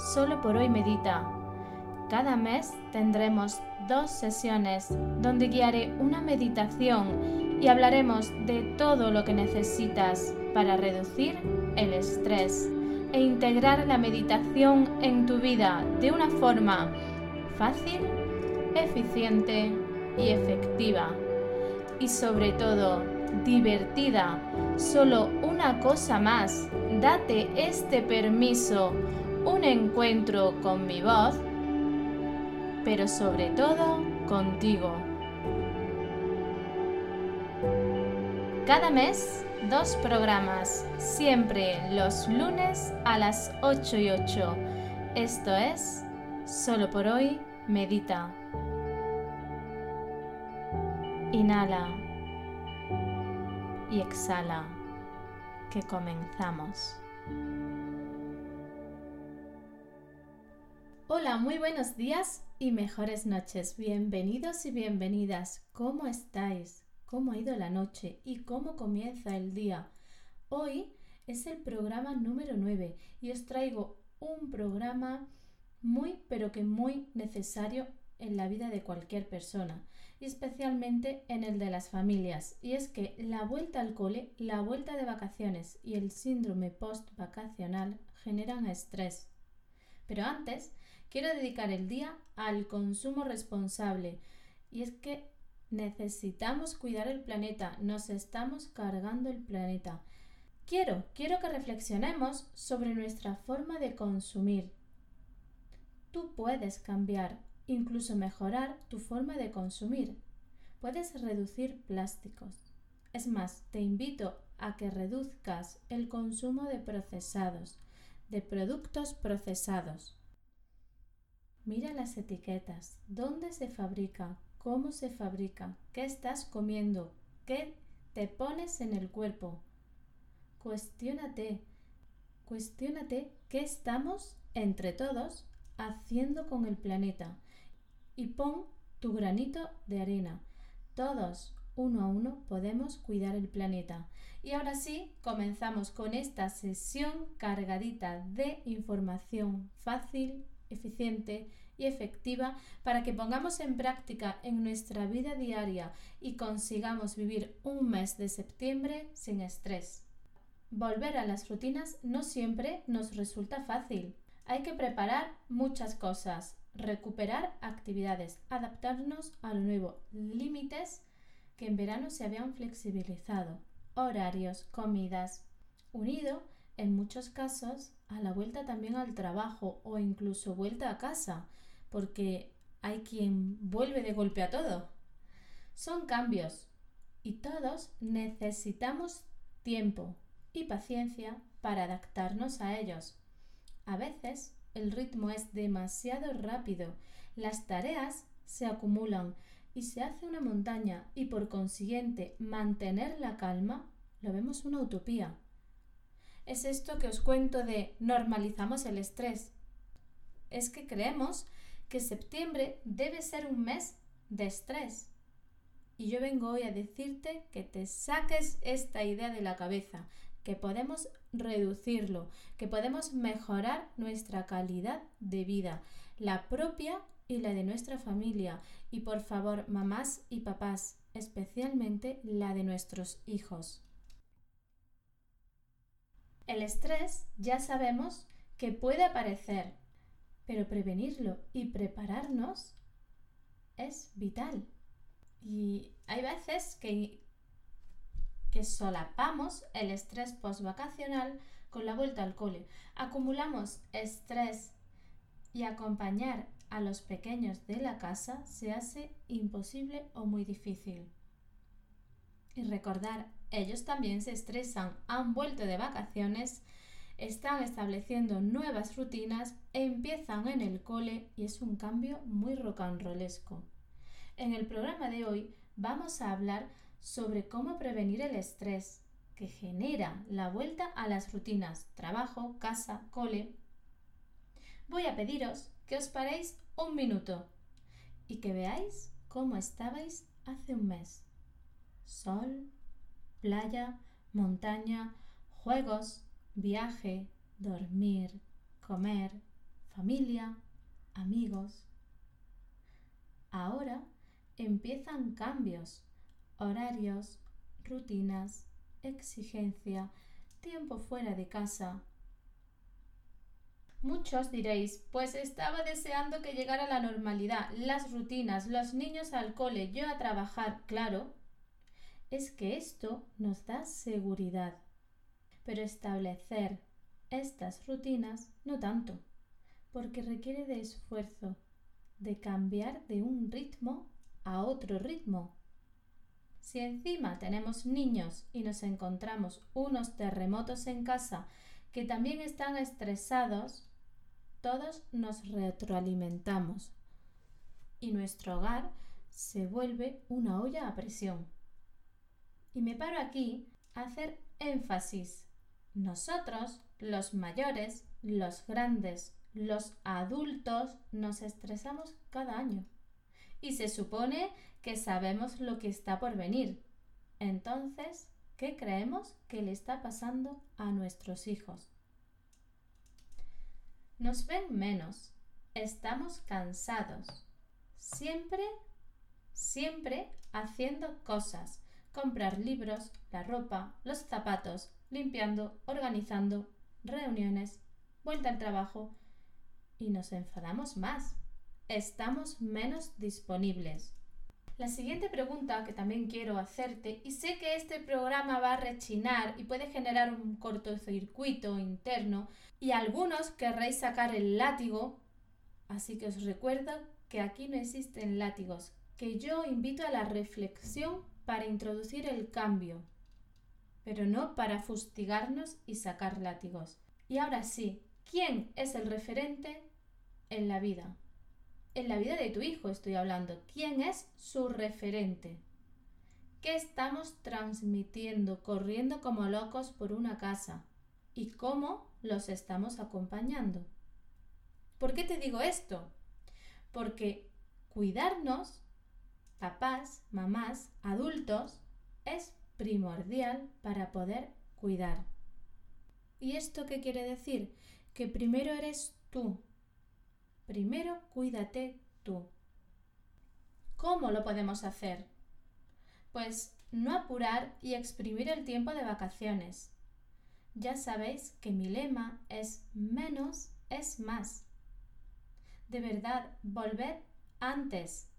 Solo por hoy medita. Cada mes tendremos dos sesiones donde guiaré una meditación y hablaremos de todo lo que necesitas para reducir el estrés e integrar la meditación en tu vida de una forma fácil, eficiente y efectiva. Y sobre todo, divertida. Solo una cosa más. Date este permiso un encuentro con mi voz, pero sobre todo contigo. Cada mes, dos programas, siempre los lunes a las 8 y 8. Esto es, solo por hoy, medita. Inhala y exhala, que comenzamos. Hola, muy buenos días y mejores noches. Bienvenidos y bienvenidas. ¿Cómo estáis? ¿Cómo ha ido la noche? ¿Y cómo comienza el día? Hoy es el programa número 9 y os traigo un programa muy pero que muy necesario en la vida de cualquier persona y especialmente en el de las familias. Y es que la vuelta al cole, la vuelta de vacaciones y el síndrome post-vacacional generan estrés. Pero antes quiero dedicar el día al consumo responsable. Y es que necesitamos cuidar el planeta, nos estamos cargando el planeta. Quiero, quiero que reflexionemos sobre nuestra forma de consumir. Tú puedes cambiar, incluso mejorar tu forma de consumir. Puedes reducir plásticos. Es más, te invito a que reduzcas el consumo de procesados, de productos procesados. Mira las etiquetas, dónde se fabrica, cómo se fabrica, qué estás comiendo, qué te pones en el cuerpo. Cuestiónate, cuestiónate qué estamos, entre todos, haciendo con el planeta y pon tu granito de arena. Todos, uno a uno, podemos cuidar el planeta. Y ahora sí, comenzamos con esta sesión cargadita de información fácil eficiente y efectiva para que pongamos en práctica en nuestra vida diaria y consigamos vivir un mes de septiembre sin estrés. Volver a las rutinas no siempre nos resulta fácil. Hay que preparar muchas cosas, recuperar actividades, adaptarnos a lo nuevo, límites que en verano se habían flexibilizado, horarios, comidas, unido en muchos casos a la vuelta también al trabajo o incluso vuelta a casa, porque hay quien vuelve de golpe a todo. Son cambios y todos necesitamos tiempo y paciencia para adaptarnos a ellos. A veces el ritmo es demasiado rápido, las tareas se acumulan y se hace una montaña y por consiguiente mantener la calma lo vemos una utopía es esto que os cuento de normalizamos el estrés. Es que creemos que septiembre debe ser un mes de estrés. Y yo vengo hoy a decirte que te saques esta idea de la cabeza, que podemos reducirlo, que podemos mejorar nuestra calidad de vida, la propia y la de nuestra familia. Y por favor, mamás y papás, especialmente la de nuestros hijos. El estrés ya sabemos que puede aparecer, pero prevenirlo y prepararnos es vital. Y hay veces que, que solapamos el estrés postvacacional con la vuelta al cole. Acumulamos estrés y acompañar a los pequeños de la casa se hace imposible o muy difícil. Y recordar ellos también se estresan, han vuelto de vacaciones, están estableciendo nuevas rutinas, empiezan en el cole y es un cambio muy rocanrolesco. En el programa de hoy vamos a hablar sobre cómo prevenir el estrés que genera la vuelta a las rutinas trabajo, casa, cole. Voy a pediros que os paréis un minuto y que veáis cómo estabais hace un mes. Sol, playa, montaña, juegos, viaje, dormir, comer, familia, amigos. Ahora empiezan cambios, horarios, rutinas, exigencia, tiempo fuera de casa. Muchos diréis, pues estaba deseando que llegara la normalidad, las rutinas, los niños al cole, yo a trabajar, claro. Es que esto nos da seguridad. Pero establecer estas rutinas no tanto, porque requiere de esfuerzo, de cambiar de un ritmo a otro ritmo. Si encima tenemos niños y nos encontramos unos terremotos en casa que también están estresados, todos nos retroalimentamos y nuestro hogar se vuelve una olla a presión. Y me paro aquí a hacer énfasis. Nosotros, los mayores, los grandes, los adultos, nos estresamos cada año y se supone que sabemos lo que está por venir. Entonces, ¿qué creemos que le está pasando a nuestros hijos? Nos ven menos, estamos cansados, siempre, siempre haciendo cosas, comprar libros, la ropa, los zapatos, limpiando, organizando, reuniones, vuelta al trabajo. Y nos enfadamos más. Estamos menos disponibles. La siguiente pregunta que también quiero hacerte, y sé que este programa va a rechinar y puede generar un cortocircuito interno, y algunos querréis sacar el látigo, así que os recuerdo que aquí no existen látigos, que yo invito a la reflexión para introducir el cambio, pero no para fustigarnos y sacar látigos. Y ahora sí, ¿quién es el referente en la vida? en la vida de tu hijo estoy hablando. ¿Quién es su referente? ¿Qué estamos transmitiendo, corriendo como locos por una casa? ¿Y cómo los estamos acompañando? ¿Por qué te digo esto? Porque cuidarnos, papás, mamás, adultos, es primordial para poder cuidar. ¿Y esto qué quiere decir? Que primero eres tú, Primero cuídate tú. ¿Cómo lo podemos hacer? Pues no apurar y exprimir el tiempo de vacaciones. Ya sabéis que mi lema es menos es más. De verdad, volved antes.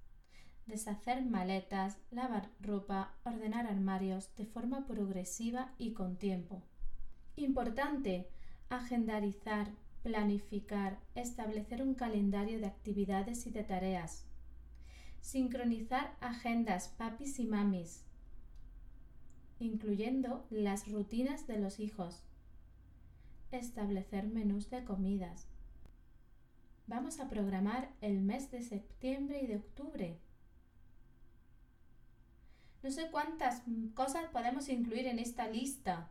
Deshacer maletas, lavar ropa, ordenar armarios de forma progresiva y con tiempo. Importante, agendarizar, planificar, establecer un calendario de actividades y de tareas, sincronizar agendas papis y mamis, incluyendo las rutinas de los hijos, establecer menús de comidas. Vamos a programar el mes de septiembre y de octubre. No sé cuántas cosas podemos incluir en esta lista,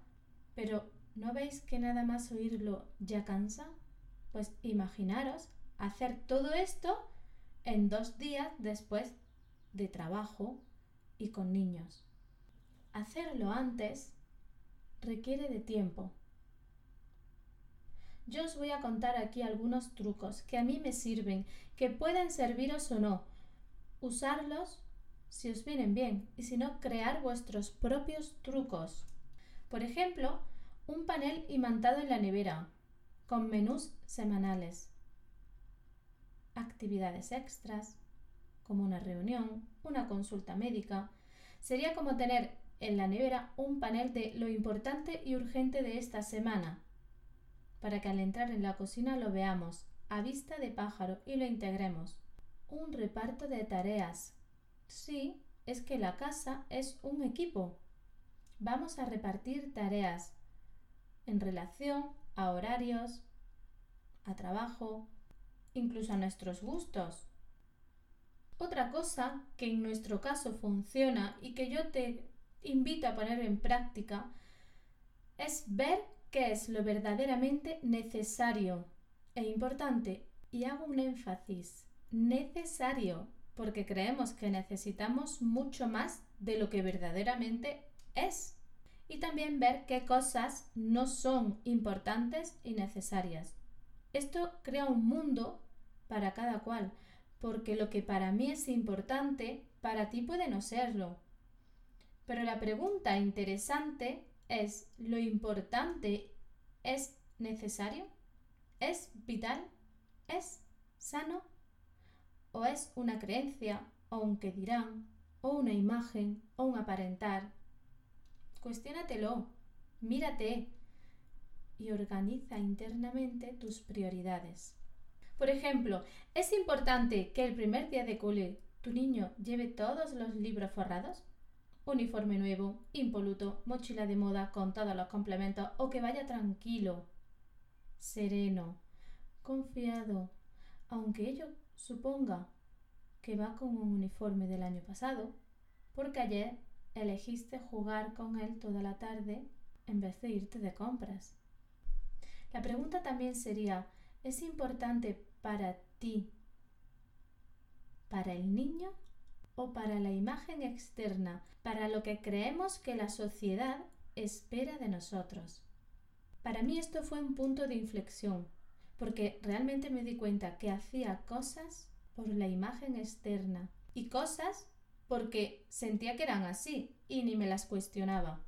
pero ¿no veis que nada más oírlo ya cansa? Pues imaginaros hacer todo esto en dos días después de trabajo y con niños. Hacerlo antes requiere de tiempo. Yo os voy a contar aquí algunos trucos que a mí me sirven, que pueden serviros o no. Usarlos si os vienen bien y si no, crear vuestros propios trucos. Por ejemplo, un panel imantado en la nevera, con menús semanales, actividades extras, como una reunión, una consulta médica. Sería como tener en la nevera un panel de lo importante y urgente de esta semana, para que al entrar en la cocina lo veamos a vista de pájaro y lo integremos. Un reparto de tareas. Sí, es que la casa es un equipo. Vamos a repartir tareas en relación a horarios, a trabajo, incluso a nuestros gustos. Otra cosa que en nuestro caso funciona y que yo te invito a poner en práctica es ver qué es lo verdaderamente necesario e importante. Y hago un énfasis, necesario, porque creemos que necesitamos mucho más de lo que verdaderamente es. Y también ver qué cosas no son importantes y necesarias. Esto crea un mundo para cada cual, porque lo que para mí es importante, para ti puede no serlo. Pero la pregunta interesante es, ¿lo importante es necesario? ¿Es vital? ¿Es sano? ¿O es una creencia, o un que dirán, o una imagen, o un aparentar? Cuestiónatelo, mírate y organiza internamente tus prioridades. Por ejemplo, ¿es importante que el primer día de cole tu niño lleve todos los libros forrados? Uniforme nuevo, impoluto, mochila de moda con todos los complementos o que vaya tranquilo, sereno, confiado, aunque ello suponga que va con un uniforme del año pasado, porque ayer elegiste jugar con él toda la tarde en vez de irte de compras. La pregunta también sería, ¿es importante para ti, para el niño o para la imagen externa, para lo que creemos que la sociedad espera de nosotros? Para mí esto fue un punto de inflexión, porque realmente me di cuenta que hacía cosas por la imagen externa y cosas porque sentía que eran así y ni me las cuestionaba.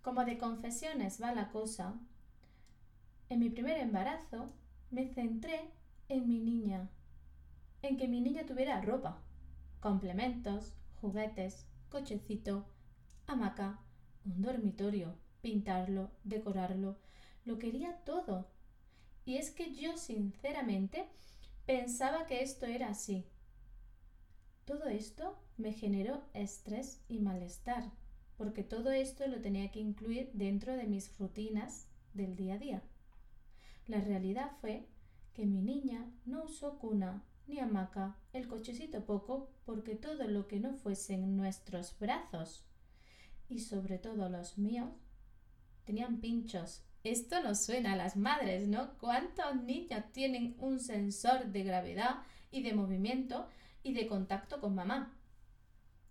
Como de confesiones va la cosa, en mi primer embarazo me centré en mi niña, en que mi niña tuviera ropa, complementos, juguetes, cochecito, hamaca, un dormitorio, pintarlo, decorarlo, lo quería todo. Y es que yo sinceramente pensaba que esto era así. Todo esto me generó estrés y malestar, porque todo esto lo tenía que incluir dentro de mis rutinas del día a día. La realidad fue que mi niña no usó cuna ni hamaca, el cochecito poco, porque todo lo que no fuese en nuestros brazos, y sobre todo los míos, tenían pinchos. Esto nos suena a las madres, ¿no? ¿Cuántos niños tienen un sensor de gravedad y de movimiento y de contacto con mamá?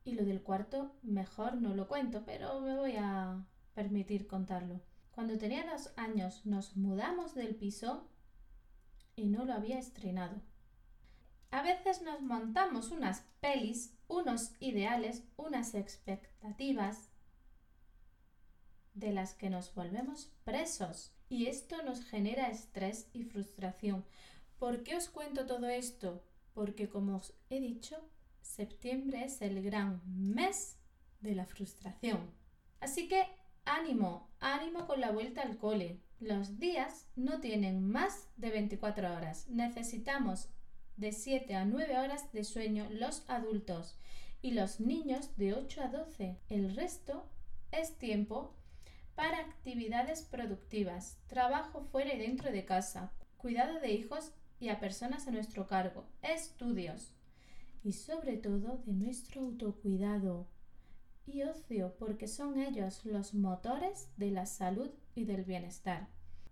Y lo del cuarto mejor no lo cuento, pero me voy a permitir contarlo. Cuando tenía dos años nos mudamos del piso y no lo había estrenado. A veces nos montamos unas pelis, unos ideales, unas expectativas de las que nos volvemos presos y esto nos genera estrés y frustración. ¿Por qué os cuento todo esto? Porque como os he dicho, septiembre es el gran mes de la frustración. Así que ánimo, ánimo con la vuelta al cole. Los días no tienen más de 24 horas. Necesitamos de 7 a 9 horas de sueño los adultos y los niños de 8 a 12. El resto es tiempo para actividades productivas, trabajo fuera y dentro de casa, cuidado de hijos y a personas a nuestro cargo, estudios y sobre todo de nuestro autocuidado y ocio porque son ellos los motores de la salud y del bienestar.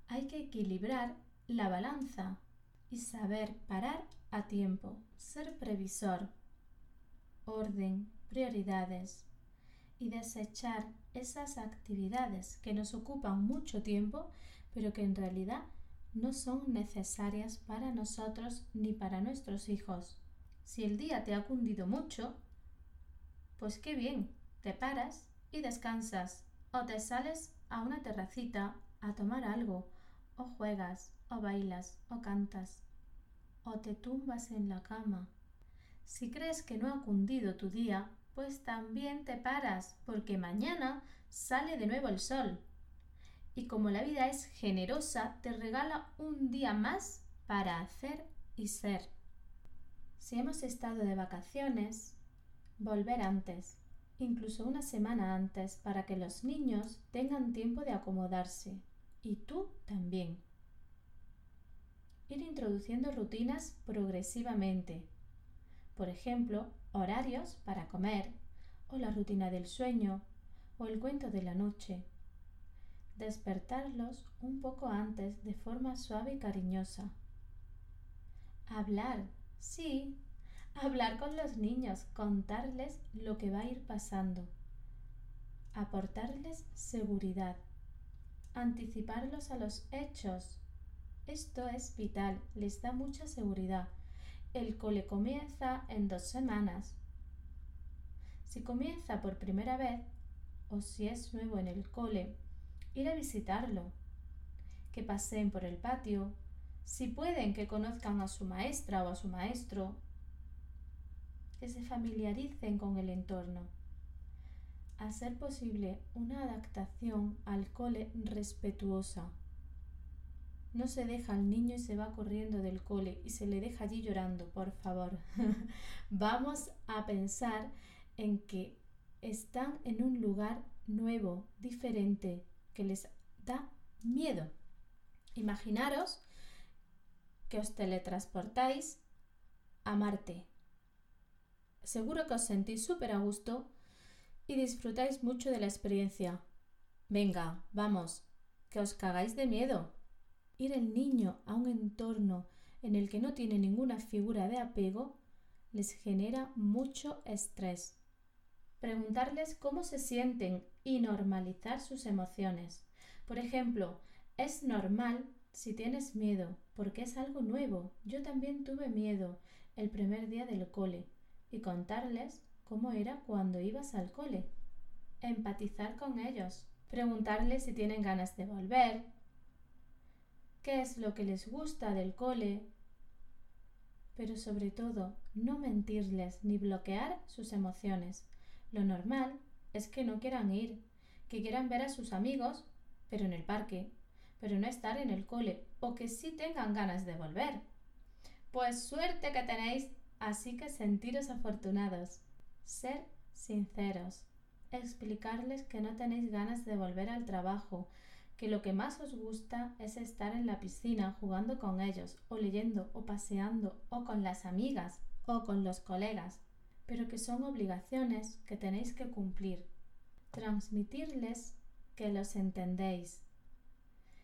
Hay que equilibrar la balanza y saber parar a tiempo, ser previsor, orden, prioridades y desechar esas actividades que nos ocupan mucho tiempo pero que en realidad no son necesarias para nosotros ni para nuestros hijos. Si el día te ha cundido mucho, pues qué bien, te paras y descansas, o te sales a una terracita a tomar algo, o juegas, o bailas, o cantas, o te tumbas en la cama. Si crees que no ha cundido tu día, pues también te paras, porque mañana sale de nuevo el sol. Y como la vida es generosa, te regala un día más para hacer y ser. Si hemos estado de vacaciones, volver antes, incluso una semana antes, para que los niños tengan tiempo de acomodarse. Y tú también. ir introduciendo rutinas progresivamente. Por ejemplo, horarios para comer, o la rutina del sueño, o el cuento de la noche. Despertarlos un poco antes de forma suave y cariñosa. Hablar, sí, hablar con los niños, contarles lo que va a ir pasando. Aportarles seguridad. Anticiparlos a los hechos. Esto es vital, les da mucha seguridad. El cole comienza en dos semanas. Si comienza por primera vez, o si es nuevo en el cole, ir a visitarlo, que paseen por el patio, si pueden que conozcan a su maestra o a su maestro, que se familiaricen con el entorno. A ser posible una adaptación al cole respetuosa. No se deja al niño y se va corriendo del cole y se le deja allí llorando, por favor. Vamos a pensar en que están en un lugar nuevo, diferente, que les da miedo. Imaginaros que os teletransportáis a Marte. Seguro que os sentís súper a gusto y disfrutáis mucho de la experiencia. Venga, vamos, que os cagáis de miedo. Ir el niño a un entorno en el que no tiene ninguna figura de apego les genera mucho estrés preguntarles cómo se sienten y normalizar sus emociones. Por ejemplo, es normal si tienes miedo, porque es algo nuevo. Yo también tuve miedo el primer día del cole y contarles cómo era cuando ibas al cole. Empatizar con ellos, preguntarles si tienen ganas de volver, qué es lo que les gusta del cole, pero sobre todo no mentirles ni bloquear sus emociones. Lo normal es que no quieran ir, que quieran ver a sus amigos, pero en el parque, pero no estar en el cole, o que sí tengan ganas de volver. Pues suerte que tenéis, así que sentiros afortunados. Ser sinceros. Explicarles que no tenéis ganas de volver al trabajo, que lo que más os gusta es estar en la piscina jugando con ellos, o leyendo, o paseando, o con las amigas, o con los colegas pero que son obligaciones que tenéis que cumplir. Transmitirles que los entendéis,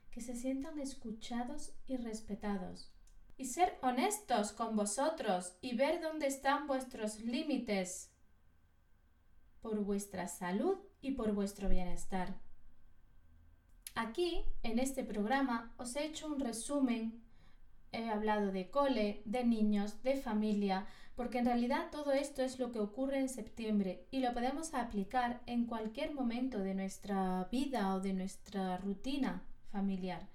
que se sientan escuchados y respetados. Y ser honestos con vosotros y ver dónde están vuestros límites por vuestra salud y por vuestro bienestar. Aquí, en este programa, os he hecho un resumen. He hablado de cole, de niños, de familia, porque en realidad todo esto es lo que ocurre en septiembre y lo podemos aplicar en cualquier momento de nuestra vida o de nuestra rutina familiar.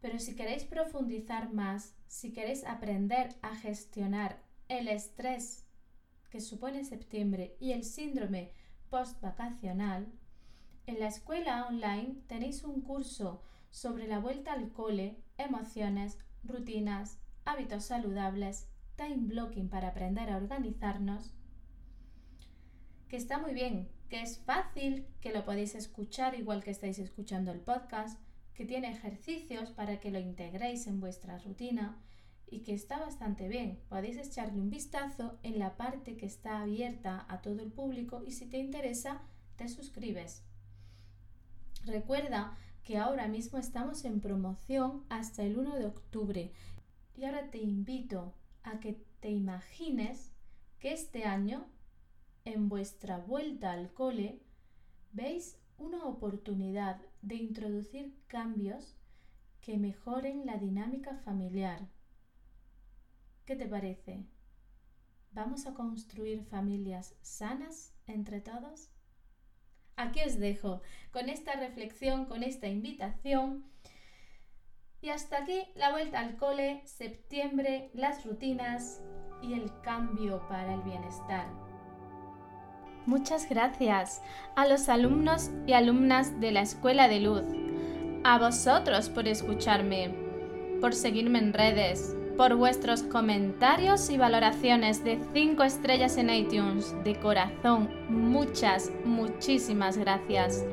Pero si queréis profundizar más, si queréis aprender a gestionar el estrés que supone septiembre y el síndrome post-vacacional, en la escuela online tenéis un curso sobre la vuelta al cole, emociones, rutinas, hábitos saludables time blocking para aprender a organizarnos, que está muy bien, que es fácil, que lo podéis escuchar igual que estáis escuchando el podcast, que tiene ejercicios para que lo integréis en vuestra rutina y que está bastante bien. Podéis echarle un vistazo en la parte que está abierta a todo el público y si te interesa, te suscribes. Recuerda que ahora mismo estamos en promoción hasta el 1 de octubre y ahora te invito a que te imagines que este año, en vuestra vuelta al cole, veis una oportunidad de introducir cambios que mejoren la dinámica familiar. ¿Qué te parece? ¿Vamos a construir familias sanas entre todos? Aquí os dejo con esta reflexión, con esta invitación y hasta aquí la vuelta al cole, septiembre, las rutinas y el cambio para el bienestar. Muchas gracias a los alumnos y alumnas de la Escuela de Luz, a vosotros por escucharme, por seguirme en redes, por vuestros comentarios y valoraciones de 5 estrellas en iTunes. De corazón, muchas, muchísimas gracias.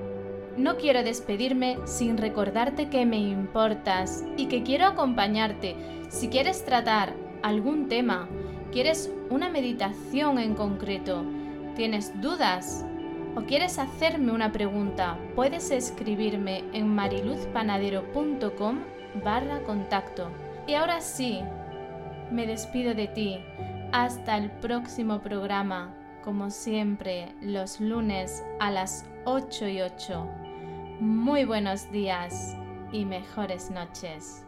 no quiero despedirme sin recordarte que me importas y que quiero acompañarte. Si quieres tratar algún tema, quieres una meditación en concreto, tienes dudas o quieres hacerme una pregunta, puedes escribirme en mariluzpanadero.com barra contacto. Y ahora sí, me despido de ti. Hasta el próximo programa, como siempre, los lunes a las 8 y 8. Muy buenos días y mejores noches.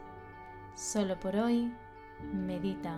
Solo por hoy, medita.